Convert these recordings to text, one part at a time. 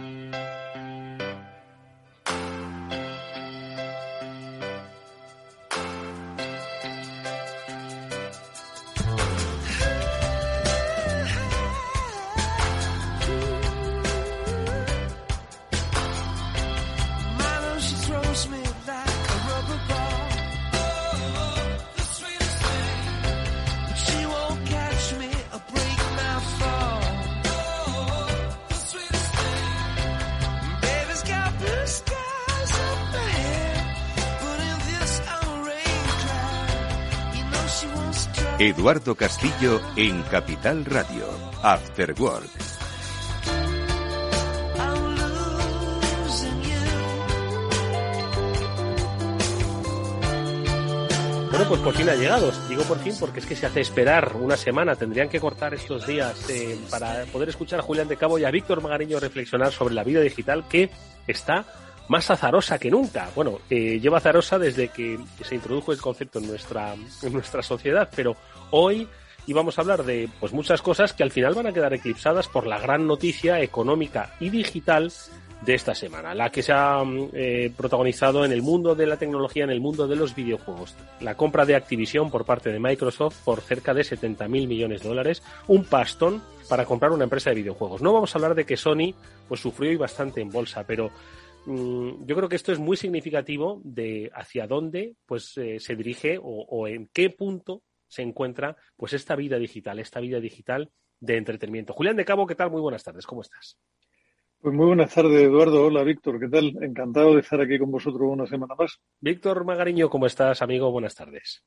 Música Eduardo Castillo en Capital Radio, After Work. Bueno, pues por fin ha llegado. Digo por fin porque es que se hace esperar una semana. Tendrían que cortar estos días eh, para poder escuchar a Julián de Cabo y a Víctor Magariño reflexionar sobre la vida digital que está más azarosa que nunca. Bueno, eh, lleva azarosa desde que se introdujo el concepto en nuestra, en nuestra sociedad, pero hoy íbamos a hablar de pues muchas cosas que al final van a quedar eclipsadas por la gran noticia económica y digital de esta semana, la que se ha eh, protagonizado en el mundo de la tecnología, en el mundo de los videojuegos. La compra de Activision por parte de Microsoft por cerca de 70 mil millones de dólares, un pastón para comprar una empresa de videojuegos. No vamos a hablar de que Sony pues sufrió y bastante en bolsa, pero Mm, yo creo que esto es muy significativo de hacia dónde pues eh, se dirige o, en qué punto se encuentra pues esta vida digital, esta vida digital de entretenimiento. Julián de Cabo, ¿qué tal? Muy buenas tardes, ¿cómo estás? Pues muy buenas tardes, Eduardo. Hola, Víctor, ¿qué tal? Encantado de estar aquí con vosotros una semana más. Víctor Magariño, ¿cómo estás, amigo? Buenas tardes.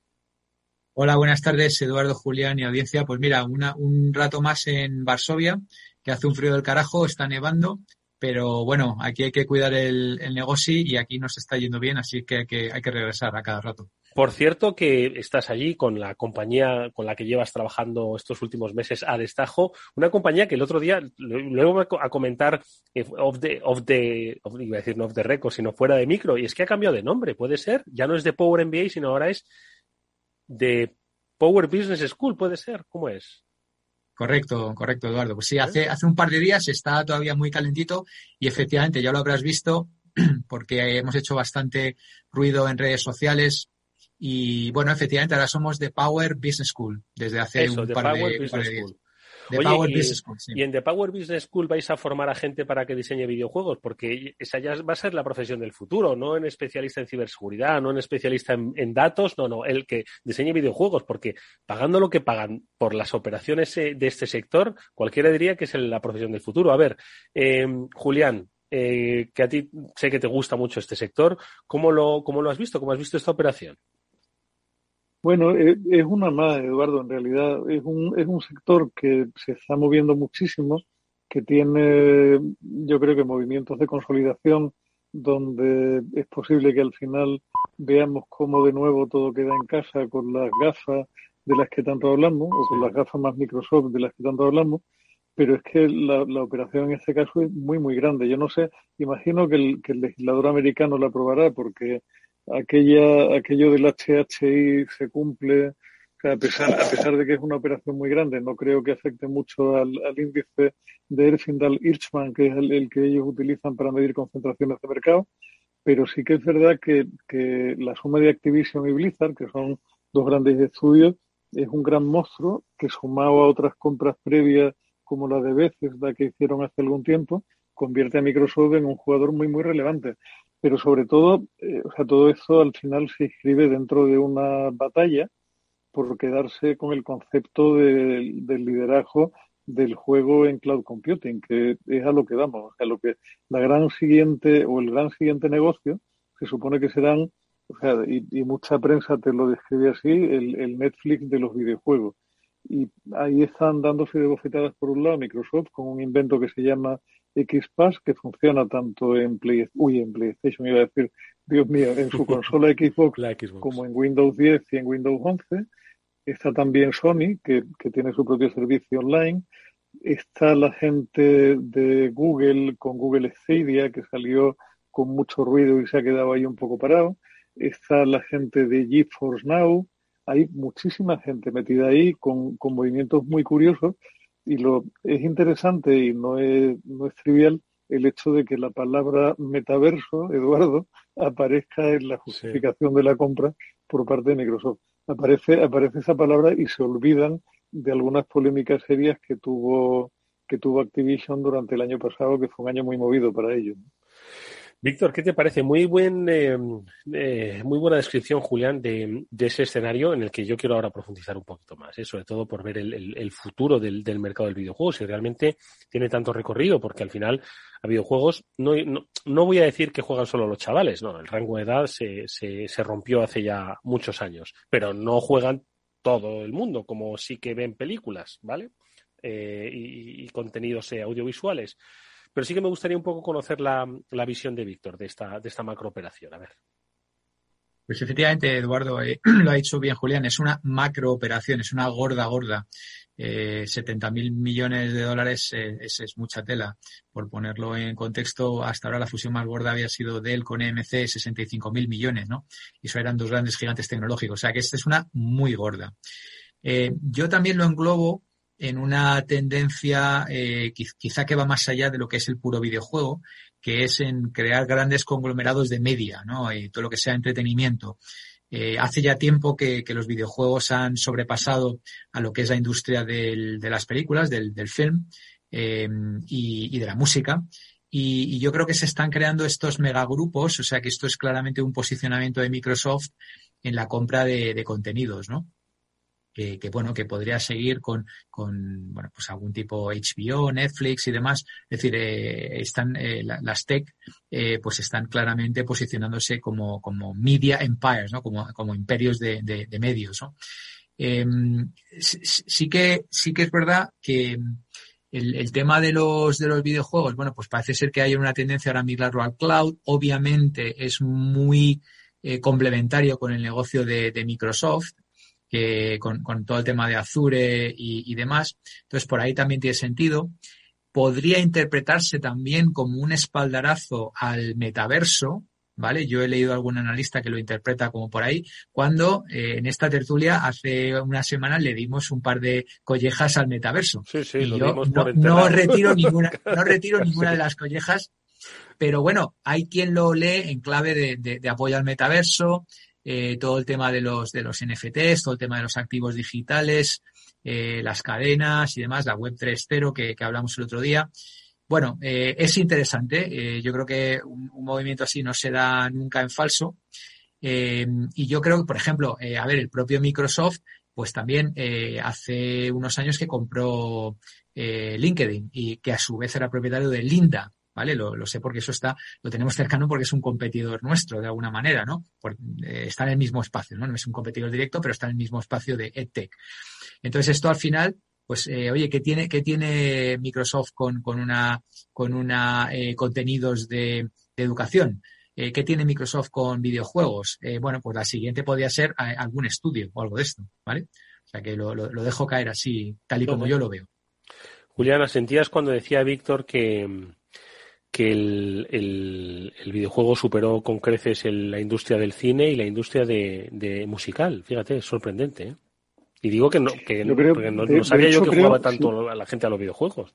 Hola, buenas tardes, Eduardo, Julián y audiencia. Pues mira, un rato más en Varsovia, que hace un frío del carajo, está nevando pero bueno, aquí hay que cuidar el, negocio y aquí nos está yendo bien, así que hay, que hay que regresar a cada rato. Por cierto, que estás allí con la compañía con la que llevas trabajando estos últimos meses a destajo, una compañía que el otro día, luego a comentar eh, off the, off the, iba a decir no off the record, sino fuera de micro, y es que ha cambiado de nombre, puede ser, ya no es de Power MBA, sino ahora es de Power Business School, puede ser, ¿cómo es? Correcto, correcto, Eduardo. Pues sí, hace, hace un par de días está todavía muy calentito y efectivamente ya lo habrás visto porque hemos hecho bastante ruido en redes sociales y bueno, efectivamente ahora somos de Power Business School desde hace un, par de, un, par de, días. Y en The Power Business School vais a formar a gente para que diseñe videojuegos, porque esa ya va a ser la profesión del futuro, no en especialista en ciberseguridad, no en especialista en, datos, no, no, el que diseñe videojuegos, porque pagando lo que pagan por las operaciones eh, de este sector, cualquiera diría que es la profesión del futuro. A ver, em, Julián, eh, que a ti sé que te gusta mucho este sector, ¿cómo lo, ¿cómo lo has visto? ¿Cómo has visto esta operación? Bueno, eh, es una más, Eduardo, en realidad. Es un, es un sector que se está moviendo muchísimo, que tiene, yo creo que movimientos de consolidación donde es posible que al final veamos cómo de nuevo todo queda en casa con las gafas de las que tanto hablamos, o con las gafas más Microsoft de las que tanto hablamos, pero es que la, la operación en este caso es muy, muy grande. Yo no sé, imagino que el, que el legislador americano la aprobará porque aquella, aquello del HHI se cumple, a pesar, a pesar de que es una operación muy grande, no creo que afecte mucho al, índice de Erfindal-Hirschman, que es el, que ellos utilizan para medir concentraciones de mercado, pero sí que es verdad que, que la suma de Activision y Blizzard, que son dos grandes estudios, es un gran monstruo que sumado a otras compras previas como la de veces la que hicieron hace algún tiempo, convierte a Microsoft en un jugador muy, muy relevante pero sobre todo, eh, o sea, todo eso al final se inscribe dentro de una batalla por quedarse con el concepto del liderazgo del juego en cloud computing, que es a lo que damos, a lo que la gran siguiente o el gran siguiente negocio se supone que serán, o sea, y, mucha prensa te lo describe así, el, el, Netflix de los videojuegos. Y ahí están dándose de bofetadas por un lado Microsoft con un invento que se llama XPass que funciona tanto en, Play, uy, en PlayStation, iba a decir, Dios mío, en su consola Xbox, como en Windows 10 y en Windows 11. Está también Sony, que, que tiene su propio servicio online. Está la gente de Google con Google Stadia, que salió con mucho ruido y se ha quedado ahí un poco parado. Está la gente de GeForce Now. Hay muchísima gente metida ahí con, con movimientos muy curiosos y lo es interesante y no es, no es trivial el hecho de que la palabra metaverso, Eduardo, aparezca en la justificación de la compra por parte de Microsoft. Aparece, aparece esa palabra y se olvidan de algunas polémicas serias que tuvo que tuvo Activision durante el año pasado, que fue un año muy movido para ellos. Víctor, ¿qué te parece? Muy buen, eh, eh, muy buena descripción, Julián, de, ese escenario en el que yo quiero ahora profundizar un poquito más, ¿eh? sobre todo por ver el, futuro del, mercado del videojuego, si realmente tiene tanto recorrido, porque al final a videojuegos no, no, voy a decir que juegan solo los chavales, no, el rango de edad se, se, se rompió hace ya muchos años, pero no juegan todo el mundo, como sí que ven películas, ¿vale? y, y contenidos audiovisuales. Pero sí que me gustaría un poco conocer la, visión de Víctor de esta, de esta macrooperación. A ver. Pues efectivamente, Eduardo, eh, lo ha dicho bien Julián, es una macrooperación, es una gorda, gorda. Eh, 70 mil millones de dólares eh, es, mucha tela. Por ponerlo en contexto, hasta ahora la fusión más gorda había sido Dell con EMC, 65 mil millones, ¿no? Y eso eran dos grandes gigantes tecnológicos. O sea que esta es una muy gorda. Eh, yo también lo englobo en una tendencia eh, quizá que va más allá de lo que es el puro videojuego, que es en crear grandes conglomerados de media, ¿no? Y todo lo que sea entretenimiento. Eh, hace ya tiempo que, los videojuegos han sobrepasado a lo que es la industria de las películas, del, film eh, y, de la música. Y, yo creo que se están creando estos megagrupos, o sea que esto es claramente un posicionamiento de Microsoft en la compra de, de contenidos, ¿no? Que, bueno, que podría seguir con, con, bueno, pues algún tipo HBO, Netflix y demás. Es decir, eh, están, eh, las tech, eh, pues están claramente posicionándose como, como media empires, ¿no? Como, como imperios de, de, medios, ¿no? Em, sí que, sí que es verdad que, el, el, tema de los, de los videojuegos, bueno, pues parece ser que hay una tendencia ahora a migrarlo al cloud. Obviamente es muy complementario con el negocio de, de Microsoft que con, todo el tema de Azure y, demás. Entonces, por ahí también tiene sentido. Podría interpretarse también como un espaldarazo al metaverso, ¿vale? Yo he leído a algún analista que lo interpreta como por ahí, cuando eh, en esta tertulia hace una semana le dimos un par de collejas al metaverso. Sí, sí, y yo no, retiro ninguna, no retiro ninguna de las collejas, pero bueno, hay quien lo lee en clave de, de apoyo al metaverso, eh, todo el tema de los, de los NFTs, todo el tema de los activos digitales, eh, las cadenas y demás, la web 3.0 que, que hablamos el otro día. Bueno, eh, es interesante. yo creo que un, movimiento así no se da nunca en falso. y yo creo que, por ejemplo, a ver, el propio Microsoft, pues también hace unos años que compró LinkedIn y que a su vez era propietario de Linda, ¿vale? Lo, sé porque eso está, lo tenemos cercano porque es un competidor nuestro, de alguna manera, ¿no? Eh, está en el mismo espacio, ¿no? No es un competidor directo, pero está en el mismo espacio de EdTech. Entonces, esto al final, pues, eh, oye, ¿qué tiene, qué tiene Microsoft con, con una, con una, eh, contenidos de, educación? ¿Qué tiene Microsoft con videojuegos? bueno, pues la siguiente podría ser algún estudio o algo de esto, ¿vale? O sea que lo, lo dejo caer así, tal y como yo lo veo. Juliana, sentías cuando decía Víctor que, que el, videojuego superó con creces la industria del cine y la industria de, musical. Fíjate, es sorprendente. ¿eh? Y digo que no, que no, sabía yo que jugaba tanto a la gente a los videojuegos.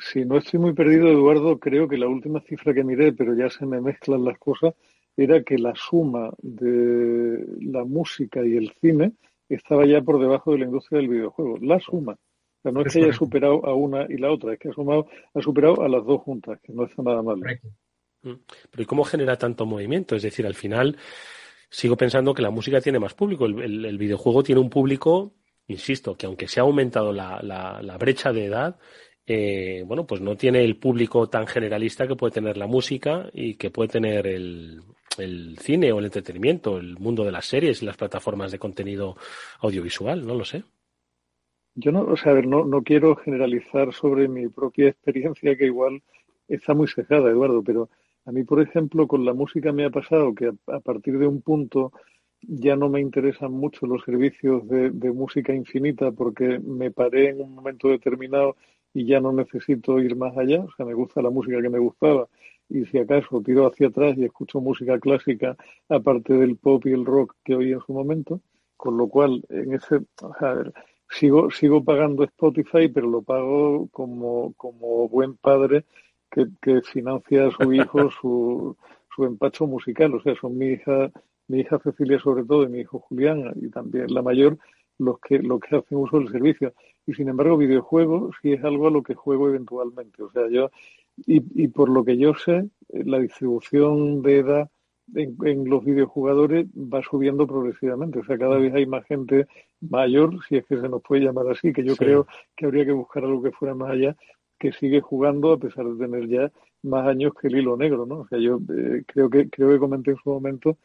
Si no estoy muy perdido, Eduardo, creo que la última cifra que miré, pero ya se me mezclan las cosas, era que la suma de la música y el cine estaba ya por debajo de la industria del videojuego. La suma no es que haya superado a una y la otra, es que ha, sumado, ha superado a las dos juntas, que no está nada mal. Mm. Pero ¿y cómo genera tanto movimiento? Es decir, al final sigo pensando que la música tiene más público. El, videojuego tiene un público, insisto, que aunque se ha aumentado la, la, brecha de edad, eh, bueno, pues no tiene el público tan generalista que puede tener la música y que puede tener el, el cine o el entretenimiento, el mundo de las series y las plataformas de contenido audiovisual, no lo sé. Yo no, o sea, no, no quiero generalizar sobre mi propia experiencia, que igual está muy cejada, Eduardo, pero a mí, por ejemplo, con la música me ha pasado que a, partir de un punto ya no me interesan mucho los servicios de, música infinita porque me paré en un momento determinado y ya no necesito ir más allá. O sea, me gusta la música que me gustaba y si acaso tiro hacia atrás y escucho música clásica aparte del pop y el rock que oí en su momento. Con lo cual, en ese, o sea, sigo, sigo pagando Spotify, pero lo pago como, como buen padre que, financia a su hijo su, su empacho musical. O sea, son mi hija, mi hija Cecilia sobre todo y mi hijo Julián y también la mayor los que, los que hacen uso del servicio. Y sin embargo, videojuegos sí es algo a lo que juego eventualmente. O sea, yo, y, y por lo que yo sé, la distribución de edad en, los videojugadores va subiendo progresivamente. O sea, cada vez hay más gente mayor, si es que se nos puede llamar así, que yo creo que habría que buscar algo que fuera más allá, que sigue jugando a pesar de tener ya más años que el hilo negro, ¿no? O sea, yo eh, creo que creo que comenté en su momento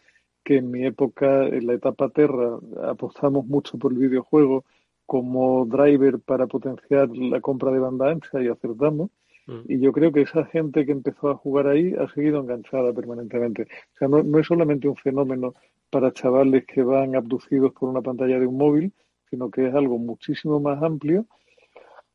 que en mi época, en la etapa Terra, apostamos mucho por el videojuego como driver para potenciar la compra de banda ancha y acertamos. Mm. Y yo creo que esa gente que empezó a jugar ahí ha seguido enganchada permanentemente. O sea, no, no es solamente un fenómeno para chavales que van abducidos por una pantalla de un móvil, sino que es algo muchísimo más amplio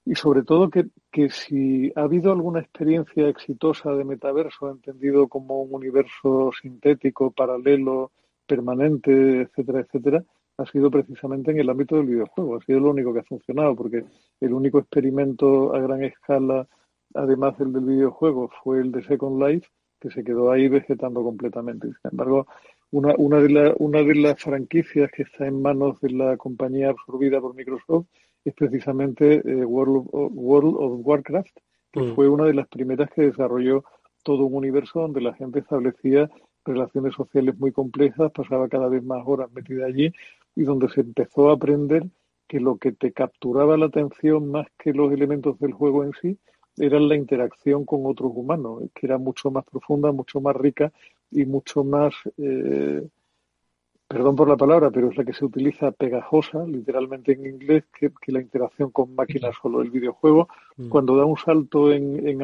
y sobre todo que, que, si ha habido alguna experiencia exitosa de metaverso, entendido como un universo sintético, paralelo, permanente, etcétera, etcétera, ha sido precisamente en el ámbito del videojuego. Ha sido lo único que ha funcionado, porque el único experimento a gran escala, además del del videojuego, fue el de Second Life, que se quedó ahí vegetando completamente. Sin embargo, una, una, de, la, una de las franquicias que está en manos de la compañía absorbida por Microsoft es precisamente eh, World, of, World, of, Warcraft, que mm. fue una de las primeras que desarrolló todo un universo donde la gente establecía relaciones sociales muy complejas, pasaba cada vez más horas metida allí y donde se empezó a aprender que lo que te capturaba la atención más que los elementos del juego en sí era la interacción con otros humanos, que era mucho más profunda, mucho más rica y mucho más eh, perdón por la palabra, pero es la que se utiliza pegajosa, literalmente en inglés, que, la interacción con máquinas solo. El videojuego, mm. cuando da un salto en, en,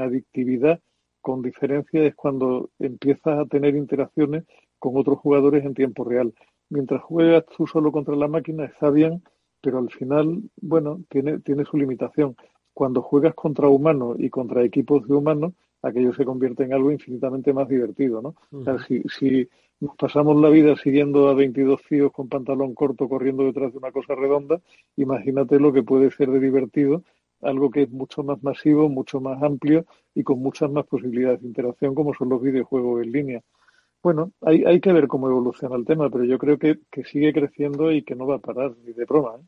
adictividad, con diferencia, es cuando empiezas a tener interacciones con otros jugadores en tiempo real. Mientras juegas tú solo contra la máquina, está bien, pero al final, bueno, tiene, tiene su limitación. Cuando juegas contra humanos y contra equipos de humanos, aquello se convierte en algo infinitamente más divertido, ¿no? O sea, si, si nos pasamos la vida siguiendo a 22 tíos con pantalón corto corriendo detrás de una cosa redonda, imagínate lo que puede ser de divertido, algo que es mucho más masivo, mucho más amplio y con muchas más posibilidades de interacción como son los videojuegos en línea. Bueno, hay, hay que ver cómo evoluciona el tema, pero yo creo que, que sigue creciendo y que no va a parar ni de broma. ¿eh?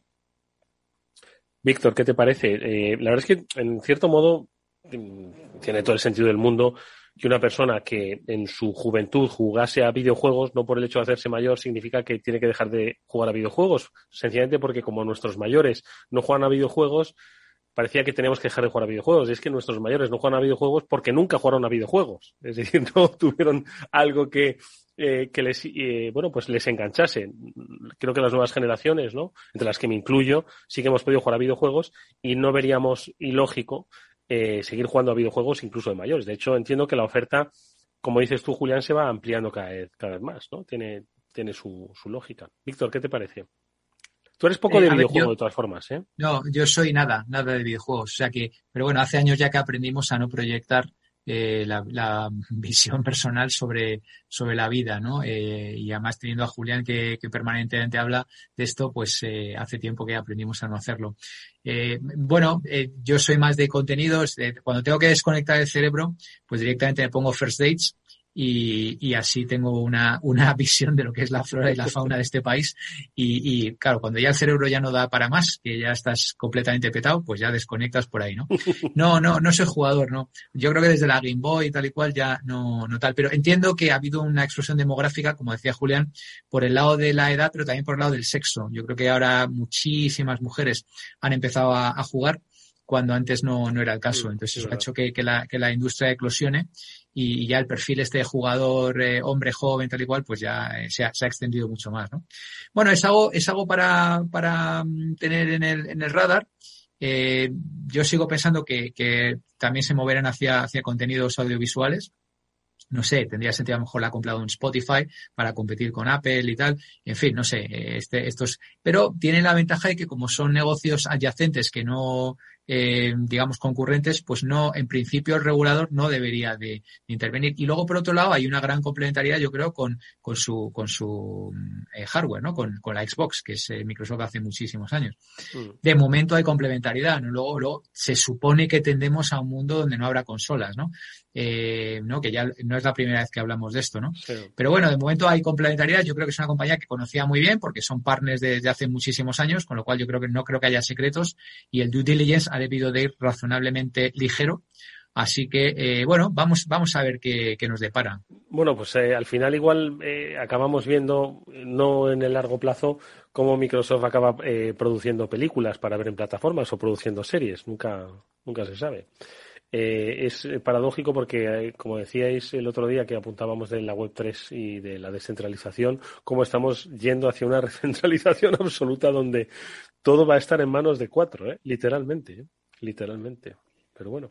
Víctor, ¿qué te parece? Eh, la verdad es que, en cierto modo, mm, tiene todo el sentido del mundo que una persona que en su juventud jugase a videojuegos, no por el hecho de hacerse mayor, significa que tiene que dejar de jugar a videojuegos. Sencillamente porque como nuestros mayores no juegan a videojuegos, parecía que teníamos que dejar de jugar a videojuegos. Y es que nuestros mayores no juegan a videojuegos porque nunca jugaron a videojuegos. Es decir, no tuvieron algo que, eh, que les, eh, bueno, pues les enganchase. Creo que las nuevas generaciones, ¿no? Entre las que me incluyo, sí que hemos podido jugar a videojuegos y no veríamos ilógico eh, seguir jugando a videojuegos incluso de mayores. De hecho, entiendo que la oferta, como dices tú, Julián, se va ampliando cada vez, cada vez más, ¿no? Tiene, tiene su, su lógica. Víctor, ¿qué te parece? Tú eres poco de eh, videojuegos de todas formas, ¿eh? No, yo soy nada, nada de videojuegos. O sea que, pero bueno, hace años ya que aprendimos a no proyectar eh, la, visión personal sobre, sobre la vida, ¿no? Eh, y además teniendo a Julián que, permanentemente habla de esto, pues eh, hace tiempo que aprendimos a no hacerlo. bueno, yo soy más de contenidos. cuando tengo que desconectar el cerebro, pues directamente me pongo first dates y, y, así tengo una, una visión de lo que es la flora y la fauna de este país. Y, y, claro, cuando ya el cerebro ya no da para más, que ya estás completamente petado, pues ya desconectas por ahí, ¿no? No, no, no soy jugador, ¿no? Yo creo que desde la Game Boy y tal y cual ya no, no tal. Pero entiendo que ha habido una explosión demográfica, como decía Julián, por el lado de la edad, pero también por el lado del sexo. Yo creo que ahora muchísimas mujeres han empezado a, a jugar cuando antes no, no era el caso. Entonces eso ha hecho que, que, la, que la industria eclosione y ya el perfil este de jugador eh, hombre joven tal y cual pues ya eh, se, ha, se, ha, extendido mucho más ¿no? bueno es algo es algo para, para mm, tener en el, en el radar eh, yo sigo pensando que, que también se moverán hacia, hacia contenidos audiovisuales no sé, tendría sentido a lo mejor la ha comprado un Spotify para competir con Apple y tal. En fin, no sé, este, estos, pero tiene la ventaja de que como son negocios adyacentes que no, eh, digamos, concurrentes, pues no, en principio el regulador no debería de, intervenir. Y luego, por otro lado, hay una gran complementariedad, yo creo, con, con su, con su eh, hardware, ¿no? Con, con, la Xbox, que es eh, Microsoft hace muchísimos años. Mm. De momento hay complementariedad, ¿no? Luego, luego se supone que tendemos a un mundo donde no habrá consolas, ¿no? Eh, ¿no? Que ya no es la primera vez que hablamos de esto, ¿no? Pero bueno, de momento hay complementariedad. Yo creo que es una compañía que conocía muy bien porque son partners desde hace muchísimos años, con lo cual yo creo que no creo que haya secretos y el due diligence ha debido de ir razonablemente ligero. Así que, eh, bueno, vamos, vamos a ver qué, nos depara. Bueno, pues eh, al final igual eh, acabamos viendo, no en el largo plazo, cómo Microsoft acaba produciendo películas para ver en plataformas o produciendo series. Nunca, nunca se sabe. Es paradójico porque, como decíais el otro día que apuntábamos de la Web3 y de la descentralización, cómo estamos yendo hacia una recentralización absoluta donde todo va a estar en manos de cuatro, literalmente literalmente. Pero bueno.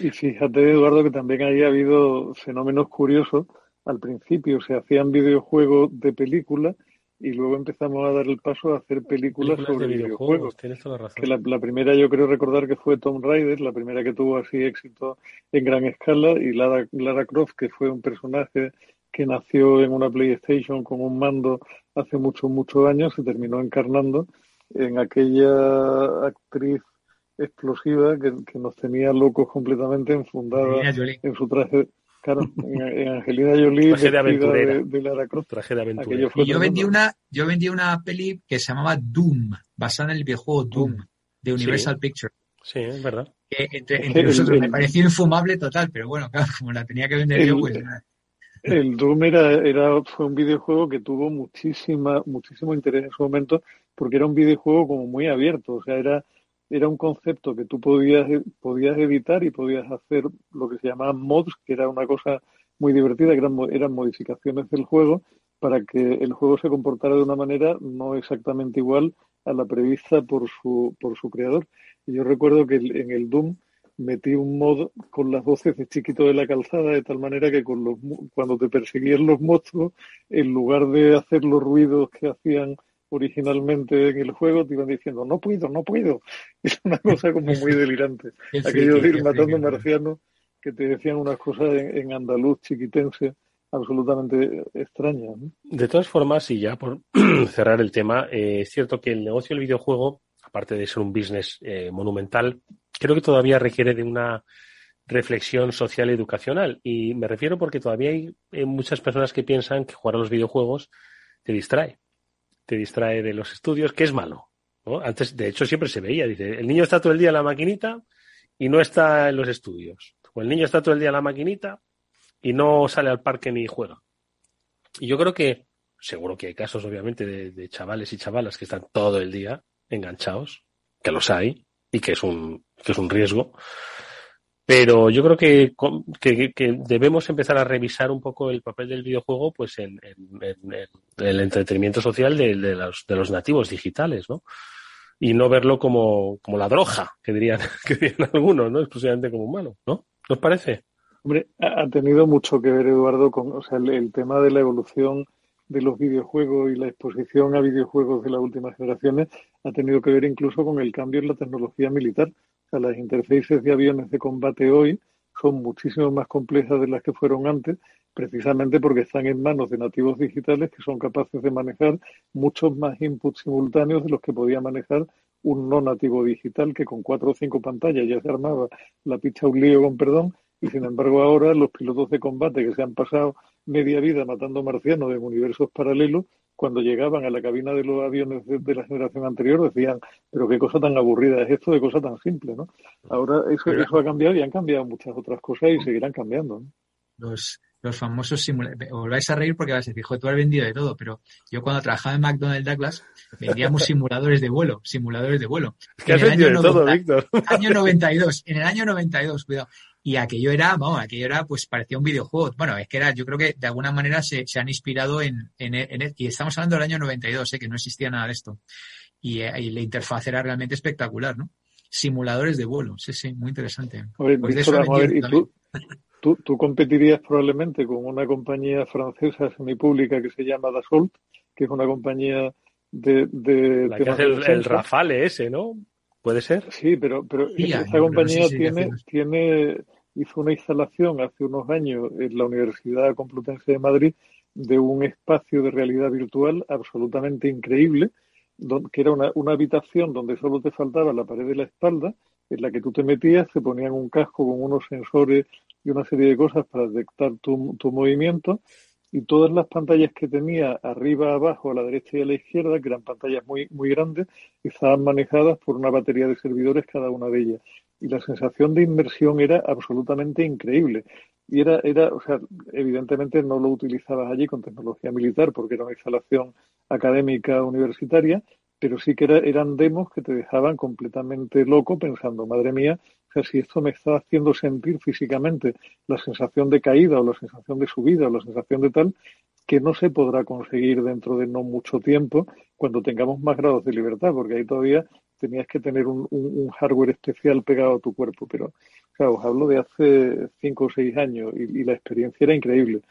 Y fíjate, Eduardo, que también ahí ha habido fenómenos curiosos. Al principio se hacían videojuegos de película y luego empezamos a dar el paso a hacer películas, sobre videojuegos. Tienes toda razón. Que la, primera yo creo recordar que fue Tom Raider, la primera que tuvo así éxito en gran escala, y Lara, Lara Croft, que fue un personaje que nació en una PlayStation con un mando hace muchos, muchos años, se terminó encarnando en aquella actriz explosiva que, nos tenía locos completamente enfundada en su traje. Claro, en, Angelina Jolie, traje de aventurera. De, Lara Croft. Traje de aventurera. Y yo vendí, una, yo vendí una peli que se llamaba Doom, basada en el videojuego Doom, de Universal Pictures. Sí, es verdad. Que entre, nosotros me pareció infumable total, pero bueno, claro, como la tenía que vender yo, pues. El Doom era, era, fue un videojuego que tuvo muchísima, muchísimo interés en su momento, porque era un videojuego como muy abierto, o sea, era era un concepto que tú podías, podías editar y podías hacer lo que se llamaba mods, que era una cosa muy divertida, que eran, eran modificaciones del juego para que el juego se comportara de una manera no exactamente igual a la prevista por su, por su creador. Y yo recuerdo que en el Doom metí un mod con las voces de chiquito de la calzada de tal manera que con los, cuando te perseguían los monstruos, en lugar de hacer los ruidos que hacían originalmente en el juego te iban diciendo, no puedo, no puedo. Es una cosa como muy delirante. Aquello de ir matando marcianos que te decían unas cosas en, andaluz chiquitense absolutamente extrañas. De todas formas, y ya por cerrar el tema, eh, es cierto que el negocio del videojuego, aparte de ser un business eh, monumental, creo que todavía requiere de una reflexión social y educacional. Y me refiero porque todavía hay muchas personas que piensan que jugar a los videojuegos te distrae te distrae de los estudios, que es malo. Antes, de hecho, siempre se veía, dice, el niño está todo el día en la maquinita y no está en los estudios. O el niño está todo el día en la maquinita y no sale al parque ni juega. Y yo creo que, seguro que hay casos, obviamente, de, chavales y chavalas que están todo el día enganchados, que los hay, y que es un, que es un riesgo. Pero yo creo que, debemos empezar a revisar un poco el papel del videojuego pues en, el entretenimiento social de, los, de los nativos digitales, ¿no? Y no verlo como, como la droga, que dirían, que dirían algunos, ¿no? Exclusivamente como humano, ¿no? ¿Nos parece? Hombre, ha tenido mucho que ver, Eduardo, con o sea, el, tema de la evolución de los videojuegos y la exposición a videojuegos de las últimas generaciones ha tenido que ver incluso con el cambio en la tecnología militar las interfaces de aviones de combate hoy son muchísimo más complejas de las que fueron antes, precisamente porque están en manos de nativos digitales que son capaces de manejar muchos más inputs simultáneos de los que podía manejar un no nativo digital que con cuatro o cinco pantallas ya se armaba la picha un lío con perdón y sin embargo ahora los pilotos de combate que se han pasado media vida matando marcianos en universos paralelos cuando llegaban a la cabina de los aviones de, la generación anterior decían, pero qué cosa tan aburrida es esto de cosa tan simple, ¿no? Ahora eso, eso ha cambiado y han cambiado muchas otras cosas y seguirán cambiando. Los, los famosos simuladores, os vais a reír porque vas a decir, tú has vendido de todo, pero yo cuando trabajaba en McDonald's Douglas vendíamos simuladores de vuelo, simuladores de vuelo. Es que has vendido de todo, Víctor. Año 92, en el año 92, cuidado y aquello era, vamos, aquello era, pues parecía un videojuego. Bueno, es que era, yo creo que de alguna manera se, se han inspirado en, en, en, y estamos hablando del año 92, ¿eh? que no existía nada de esto. Y, eh, y, la interfaz era realmente espectacular, ¿no? Simuladores de vuelo, sí, sí, muy interesante. pues ¿y tú, tú, tú, competirías probablemente con una compañía francesa semipública que se llama Dassault, que es una compañía de... de la que hace el, el Rafale ese, ¿no? ¿Puede ser? Sí, pero, pero esta compañía tiene, tiene, hizo una instalación hace unos años en la Universidad Complutense de Madrid de un espacio de realidad virtual absolutamente increíble, que era una, una habitación donde solo te faltaba la pared de la espalda, en la que tú te metías, te ponían un casco con unos sensores y una serie de cosas para detectar tu, tu movimiento y todas las pantallas que tenía arriba, abajo, a la derecha y a la izquierda, que eran pantallas muy, muy grandes, estaban manejadas por una batería de servidores cada una de ellas. Y la sensación de inmersión era absolutamente increíble. Y era, era, o sea, evidentemente no lo utilizabas allí con tecnología militar porque era una instalación académica universitaria, pero sí que eran demos que te dejaban completamente loco pensando, madre mía, si esto me está haciendo sentir físicamente la sensación de caída o la sensación de subida o la sensación de tal, que no se podrá conseguir dentro de no mucho tiempo cuando tengamos más grados de libertad, porque ahí todavía tenías que tener un, hardware especial pegado a tu cuerpo. Pero, claro, os hablo de hace cinco o seis años y la experiencia era increíble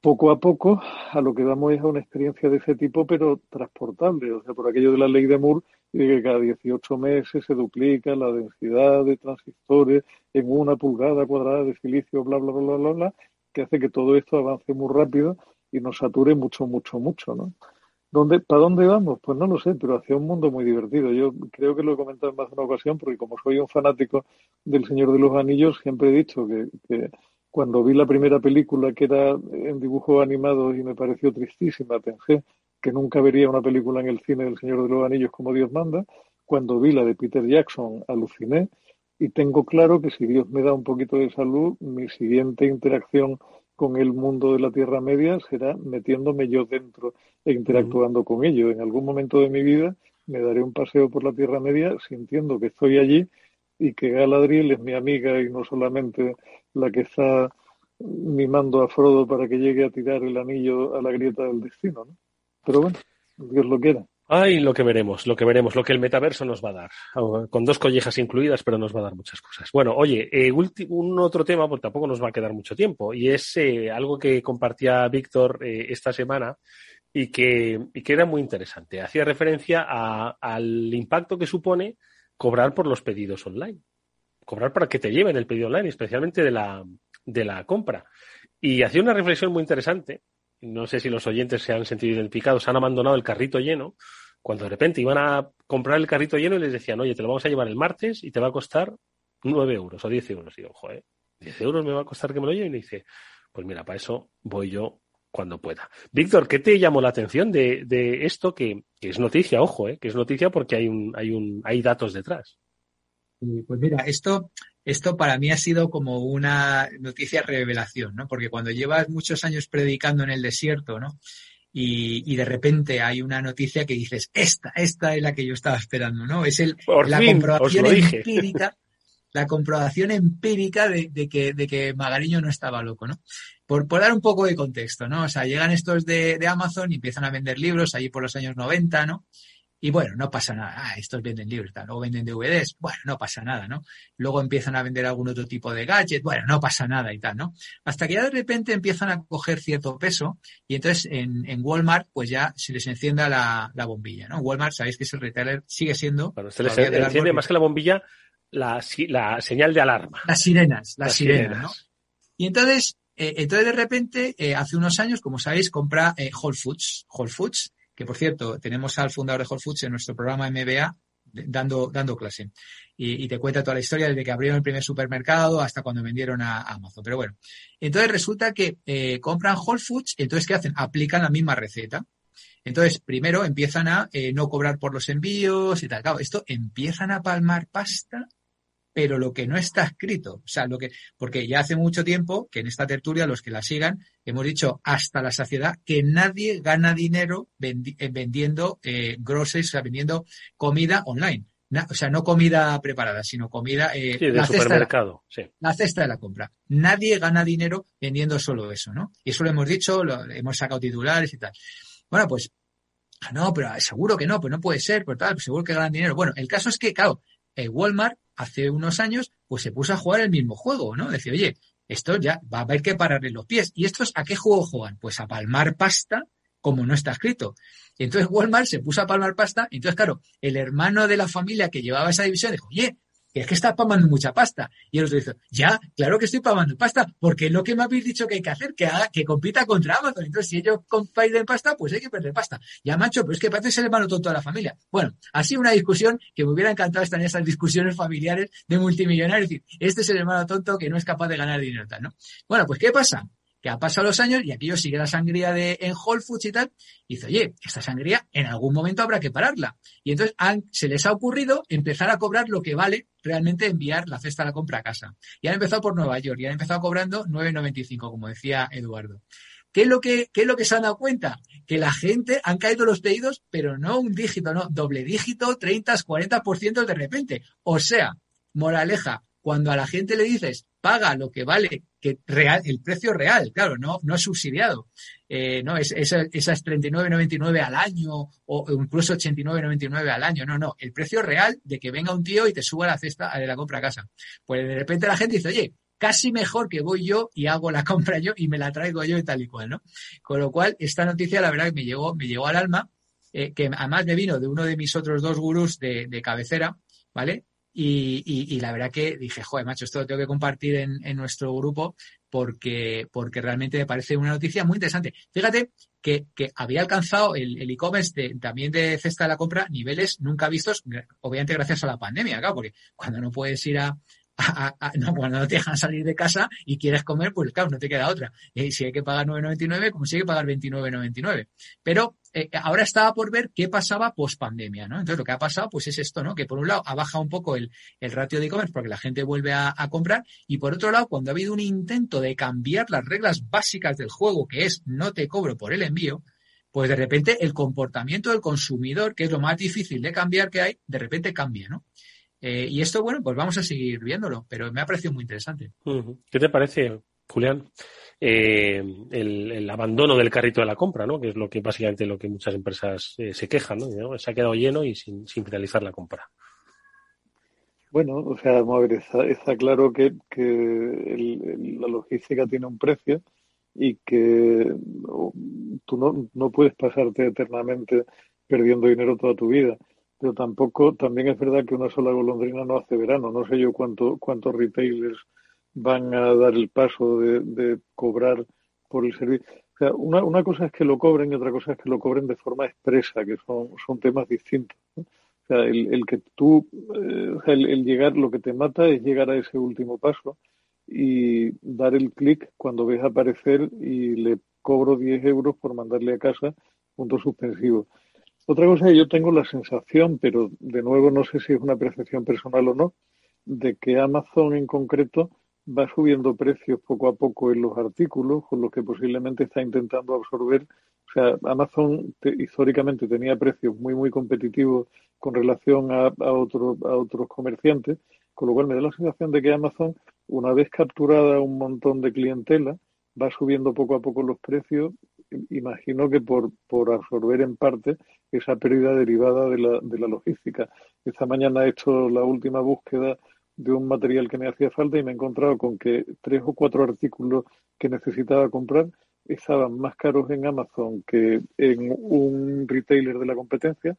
poco a poco a lo que vamos es a una experiencia de ese tipo, pero transportable. O sea, por aquello de la ley de Moore, que cada 18 meses se duplica la densidad de transistores en una pulgada cuadrada de silicio, bla, bla, bla, bla, bla, que hace que todo esto avance muy rápido y nos sature mucho, mucho, mucho, ¿no? ¿Dónde, ¿Para dónde vamos? Pues no lo sé, pero hacia un mundo muy divertido. Yo creo que lo he comentado en más de una ocasión, porque como soy un fanático del Señor de los Anillos, siempre he dicho que, que cuando vi la primera película que era en dibujo animado y me pareció tristísima, pensé que nunca vería una película en el cine del Señor de los Anillos como Dios manda. Cuando vi la de Peter Jackson, aluciné y tengo claro que si Dios me da un poquito de salud, mi siguiente interacción con el mundo de la Tierra Media será metiéndome yo dentro e interactuando con ello. En algún momento de mi vida me daré un paseo por la Tierra Media sintiendo que estoy allí y que Galadriel es mi amiga y no solamente la que está mimando a Frodo para que llegue a tirar el anillo a la grieta del destino, ¿no? Pero bueno, Dios lo quiera. Ay, lo que veremos, lo que veremos, lo que el metaverso nos va a dar, con dos collejas incluidas, pero nos va a dar muchas cosas. Bueno, oye, eh, un otro tema, porque tampoco nos va a quedar mucho tiempo, y es eh, algo que compartía Víctor eh, esta semana y que, y que era muy interesante. Hacía referencia al impacto que supone cobrar por los pedidos online. Cobrar para que te lleven el pedido online, especialmente de la, de la compra. Y hacía una reflexión muy interesante. No sé si los oyentes se han sentido identificados, han abandonado el carrito lleno, cuando de repente iban a comprar el carrito lleno y les decían, oye, te lo vamos a llevar el martes y te va a costar 9 euros o 10 euros. Y digo, joder, 10 euros me va a costar que me lo lleven. Y dice, pues mira, para eso voy yo cuando pueda. Víctor, ¿qué te llamó la atención de, de esto que, es noticia, ojo, eh, que es noticia porque hay un, hay un, hay datos detrás? Pues mira, esto, esto para mí ha sido como una noticia revelación, ¿no? Porque cuando llevas muchos años predicando en el desierto, ¿no? Y, y, de repente hay una noticia que dices, esta, esta es la que yo estaba esperando, ¿no? Es el, la comprobación empírica, la comprobación empírica de, de, que, de que Magariño no estaba loco, ¿no? Por, por, dar un poco de contexto, ¿no? O sea, llegan estos de, de, Amazon y empiezan a vender libros allí por los años 90, ¿no? Y bueno, no pasa nada. Ah, estos venden libros, tal. Luego venden DVDs. Bueno, no pasa nada, ¿no? Luego empiezan a vender algún otro tipo de gadget. Bueno, no pasa nada y tal, ¿no? Hasta que ya de repente empiezan a coger cierto peso y entonces en, en Walmart pues ya se les encienda la, la, bombilla, ¿no? Walmart, sabéis que es el retailer, sigue siendo... Bueno, se les enciende más que la bombilla la, la, señal de alarma. Las sirenas, las, sirenas, ¿no? Y entonces eh, entonces, de repente, eh, hace unos años, como sabéis, compra eh, Whole Foods. Whole Foods, que por cierto, tenemos al fundador de Whole Foods en nuestro programa MBA dando, dando clase. Y, te cuenta toda la historia desde que abrieron el primer supermercado hasta cuando vendieron a, Amazon. Pero bueno, entonces resulta que compran Whole Foods, entonces ¿qué hacen? Aplican la misma receta. Entonces, primero empiezan a no cobrar por los envíos y tal. Claro, esto empiezan a palmar pasta pero lo que no está escrito, o sea, lo que, porque ya hace mucho tiempo que en esta tertulia, los que la sigan, hemos dicho hasta la saciedad que nadie gana dinero eh, vendiendo eh, grosses, o sea, vendiendo comida online. o sea, no comida preparada, sino comida eh, la supermercado. Cesta de la, cesta de la compra. Nadie gana dinero vendiendo solo eso, ¿no? Y eso lo hemos dicho, lo, hemos sacado titulares y tal. Bueno, pues no, pero seguro que no, pues no puede ser, pues tal, pues seguro que ganan dinero. Bueno, el caso es que, claro, Walmart hace unos años, pues se puso a jugar el mismo juego, ¿no? Decía, oye, esto ya va a haber que pararle los pies. ¿Y estos a qué juego juegan? Pues a palmar pasta como no está escrito. Entonces Walmart se puso a palmar pasta. Entonces, claro, el hermano de la familia que llevaba esa división dijo, oye, es que estás pagando mucha pasta. Y el otro dice, ya, claro que estoy pagando pasta, porque es lo que me habéis dicho que hay que hacer, que haga, que compita contra Amazon. Entonces, si ellos en pasta, pues hay que perder pasta. Ya, macho, pero es que parece ser hermano tonto de la familia. Bueno, así una discusión que me hubiera encantado estar en esas discusiones familiares de multimillonarios. Es decir, este es el hermano tonto que no es capaz de ganar dinero, tal, ¿no? Bueno, pues, ¿qué pasa? Que ha pasado los años y aquello sigue la sangría de, en Whole Foods y tal, y dice, oye, esta sangría en algún momento habrá que pararla. Y entonces se les ha ocurrido empezar a cobrar lo que vale realmente enviar la cesta a la compra a casa. Y han empezado por Nueva York y han empezado cobrando 9,95, como decía Eduardo. ¿Qué es, lo que, ¿Qué es lo que se han dado cuenta? Que la gente han caído los pedidos, pero no un dígito, no, doble dígito, 30, 40% de repente. O sea, moraleja, cuando a la gente le dices, paga lo que vale, que real, el precio real, claro, no, no subsidiado. Eh, no, es, es, esas 39,99 al año o incluso 89,99 al año. No, no, el precio real de que venga un tío y te suba la cesta de la compra a casa. Pues de repente la gente dice, oye, casi mejor que voy yo y hago la compra yo y me la traigo yo y tal y cual, ¿no? Con lo cual, esta noticia, la verdad, que me llegó, me llegó al alma, eh, que además me vino de uno de mis otros dos gurús de, de cabecera, ¿vale? Y, y, y, la verdad que dije, joder, macho, esto lo tengo que compartir en, en nuestro grupo porque, porque realmente me parece una noticia muy interesante. Fíjate que, que había alcanzado el e-commerce también de cesta de la compra niveles nunca vistos, obviamente gracias a la pandemia, claro, porque cuando no puedes ir a, no, cuando no te dejan salir de casa y quieres comer, pues claro, no te queda otra. Y si hay que pagar 9,99, como si hay que pagar 29,99. Pero eh, ahora estaba por ver qué pasaba post pandemia, ¿no? Entonces lo que ha pasado, pues es esto, ¿no? Que por un lado ha bajado un poco el, el ratio de e-commerce porque la gente vuelve a, a, comprar y por otro lado, cuando ha habido un intento de cambiar las reglas básicas del juego, que es no te cobro por el envío, pues de repente el comportamiento del consumidor, que es lo más difícil de cambiar que hay, de repente cambia, ¿no? Eh, y esto, bueno, pues vamos a seguir viéndolo, pero me ha parecido muy interesante. ¿Qué te parece, Julián? Eh, el, abandono del carrito de la compra, ¿no? Que es lo que básicamente lo que muchas empresas eh, se quejan, ¿no? Se ha quedado lleno y sin, sin finalizar la compra. Bueno, o sea, vamos a ver, está, claro que, que la logística tiene un precio y que tú no, no puedes pasarte eternamente perdiendo dinero toda tu vida pero tampoco, también es verdad que una sola golondrina no hace verano. No sé yo cuánto, cuántos retailers van a dar el paso de, cobrar por el servicio. O sea, una, una, cosa es que lo cobren y otra cosa es que lo cobren de forma expresa, que son, son temas distintos. O sea, el, el que tú, eh, sea, el, llegar, lo que te mata es llegar a ese último paso y dar el clic cuando ves aparecer y le cobro 10 euros por mandarle a casa, punto suspensivo. Otra cosa que yo tengo la sensación, pero de nuevo no sé si es una percepción personal o no, de que Amazon en concreto va subiendo precios poco a poco en los artículos, con lo que posiblemente está intentando absorber. O sea, Amazon históricamente tenía precios muy, muy competitivos con relación a, otro, a otros comerciantes, con lo cual me da la sensación de que Amazon, una vez capturada un montón de clientela, va subiendo poco a poco los precios, imagino que por, por absorber en parte esa pérdida derivada de la, de la logística. Esta mañana he hecho la última búsqueda de un material que me hacía falta y me he encontrado con que tres o cuatro artículos que necesitaba comprar estaban más caros en Amazon que en un retailer de la competencia,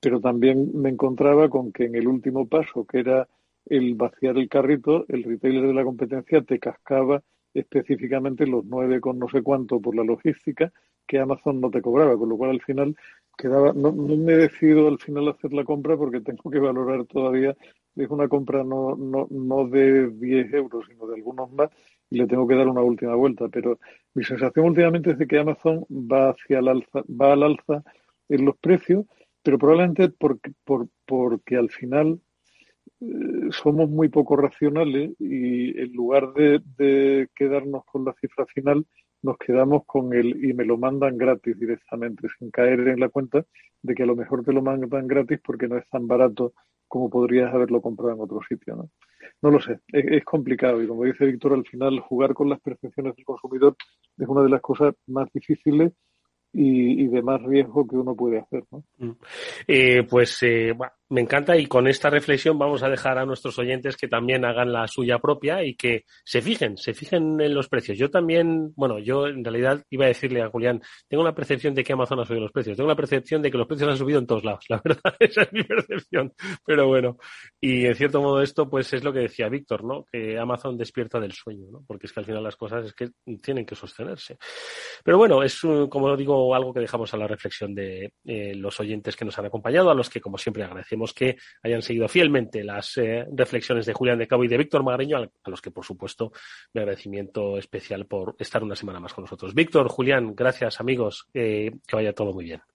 pero también me encontraba con que en el último paso, que era el vaciar el carrito, el retailer de la competencia te cascaba específicamente los nueve con no sé cuánto por la logística que Amazon no te cobraba, con lo cual al final quedaba, no, no me decido al final hacer la compra porque tengo que valorar todavía, es una compra no, no, no de 10 euros, sino de algunos más, y le tengo que dar una última vuelta. Pero mi sensación últimamente es de que Amazon va hacia el alza, va al alza en los precios, pero probablemente porque, por, porque al final somos muy poco racionales y en lugar de, quedarnos con la cifra final, nos quedamos con el y me lo mandan gratis directamente, sin caer en la cuenta de que a lo mejor te lo mandan gratis porque no es tan barato como podrías haberlo comprado en otro sitio. No, no lo sé, es, es complicado y como dice Víctor, al final jugar con las percepciones del consumidor es una de las cosas más difíciles y, de más riesgo que uno puede hacer. ¿no? Mm. Eh, pues eh, me encanta y con esta reflexión vamos a dejar a nuestros oyentes que también hagan la suya propia y que se fijen, se fijen en los precios. Yo también, bueno, yo en realidad iba a decirle a Julián, tengo la percepción de que Amazon ha subido los precios, tengo la percepción de que los precios han subido en todos lados, la verdad, esa es mi percepción, pero bueno, y en cierto modo esto pues es lo que decía Víctor, ¿no? Que Amazon despierta del sueño, ¿no? Porque es que al final las cosas es que tienen que sostenerse. Pero bueno, es como digo algo que dejamos a la reflexión de eh, los oyentes que nos han acompañado, a los que como siempre agradecemos que hayan seguido fielmente las eh, reflexiones de Julián de Cabo y de Víctor Magariño, a los que, por supuesto, mi agradecimiento especial por estar una semana más con nosotros. Víctor, Julián, gracias, amigos. Eh, que vaya todo muy bien.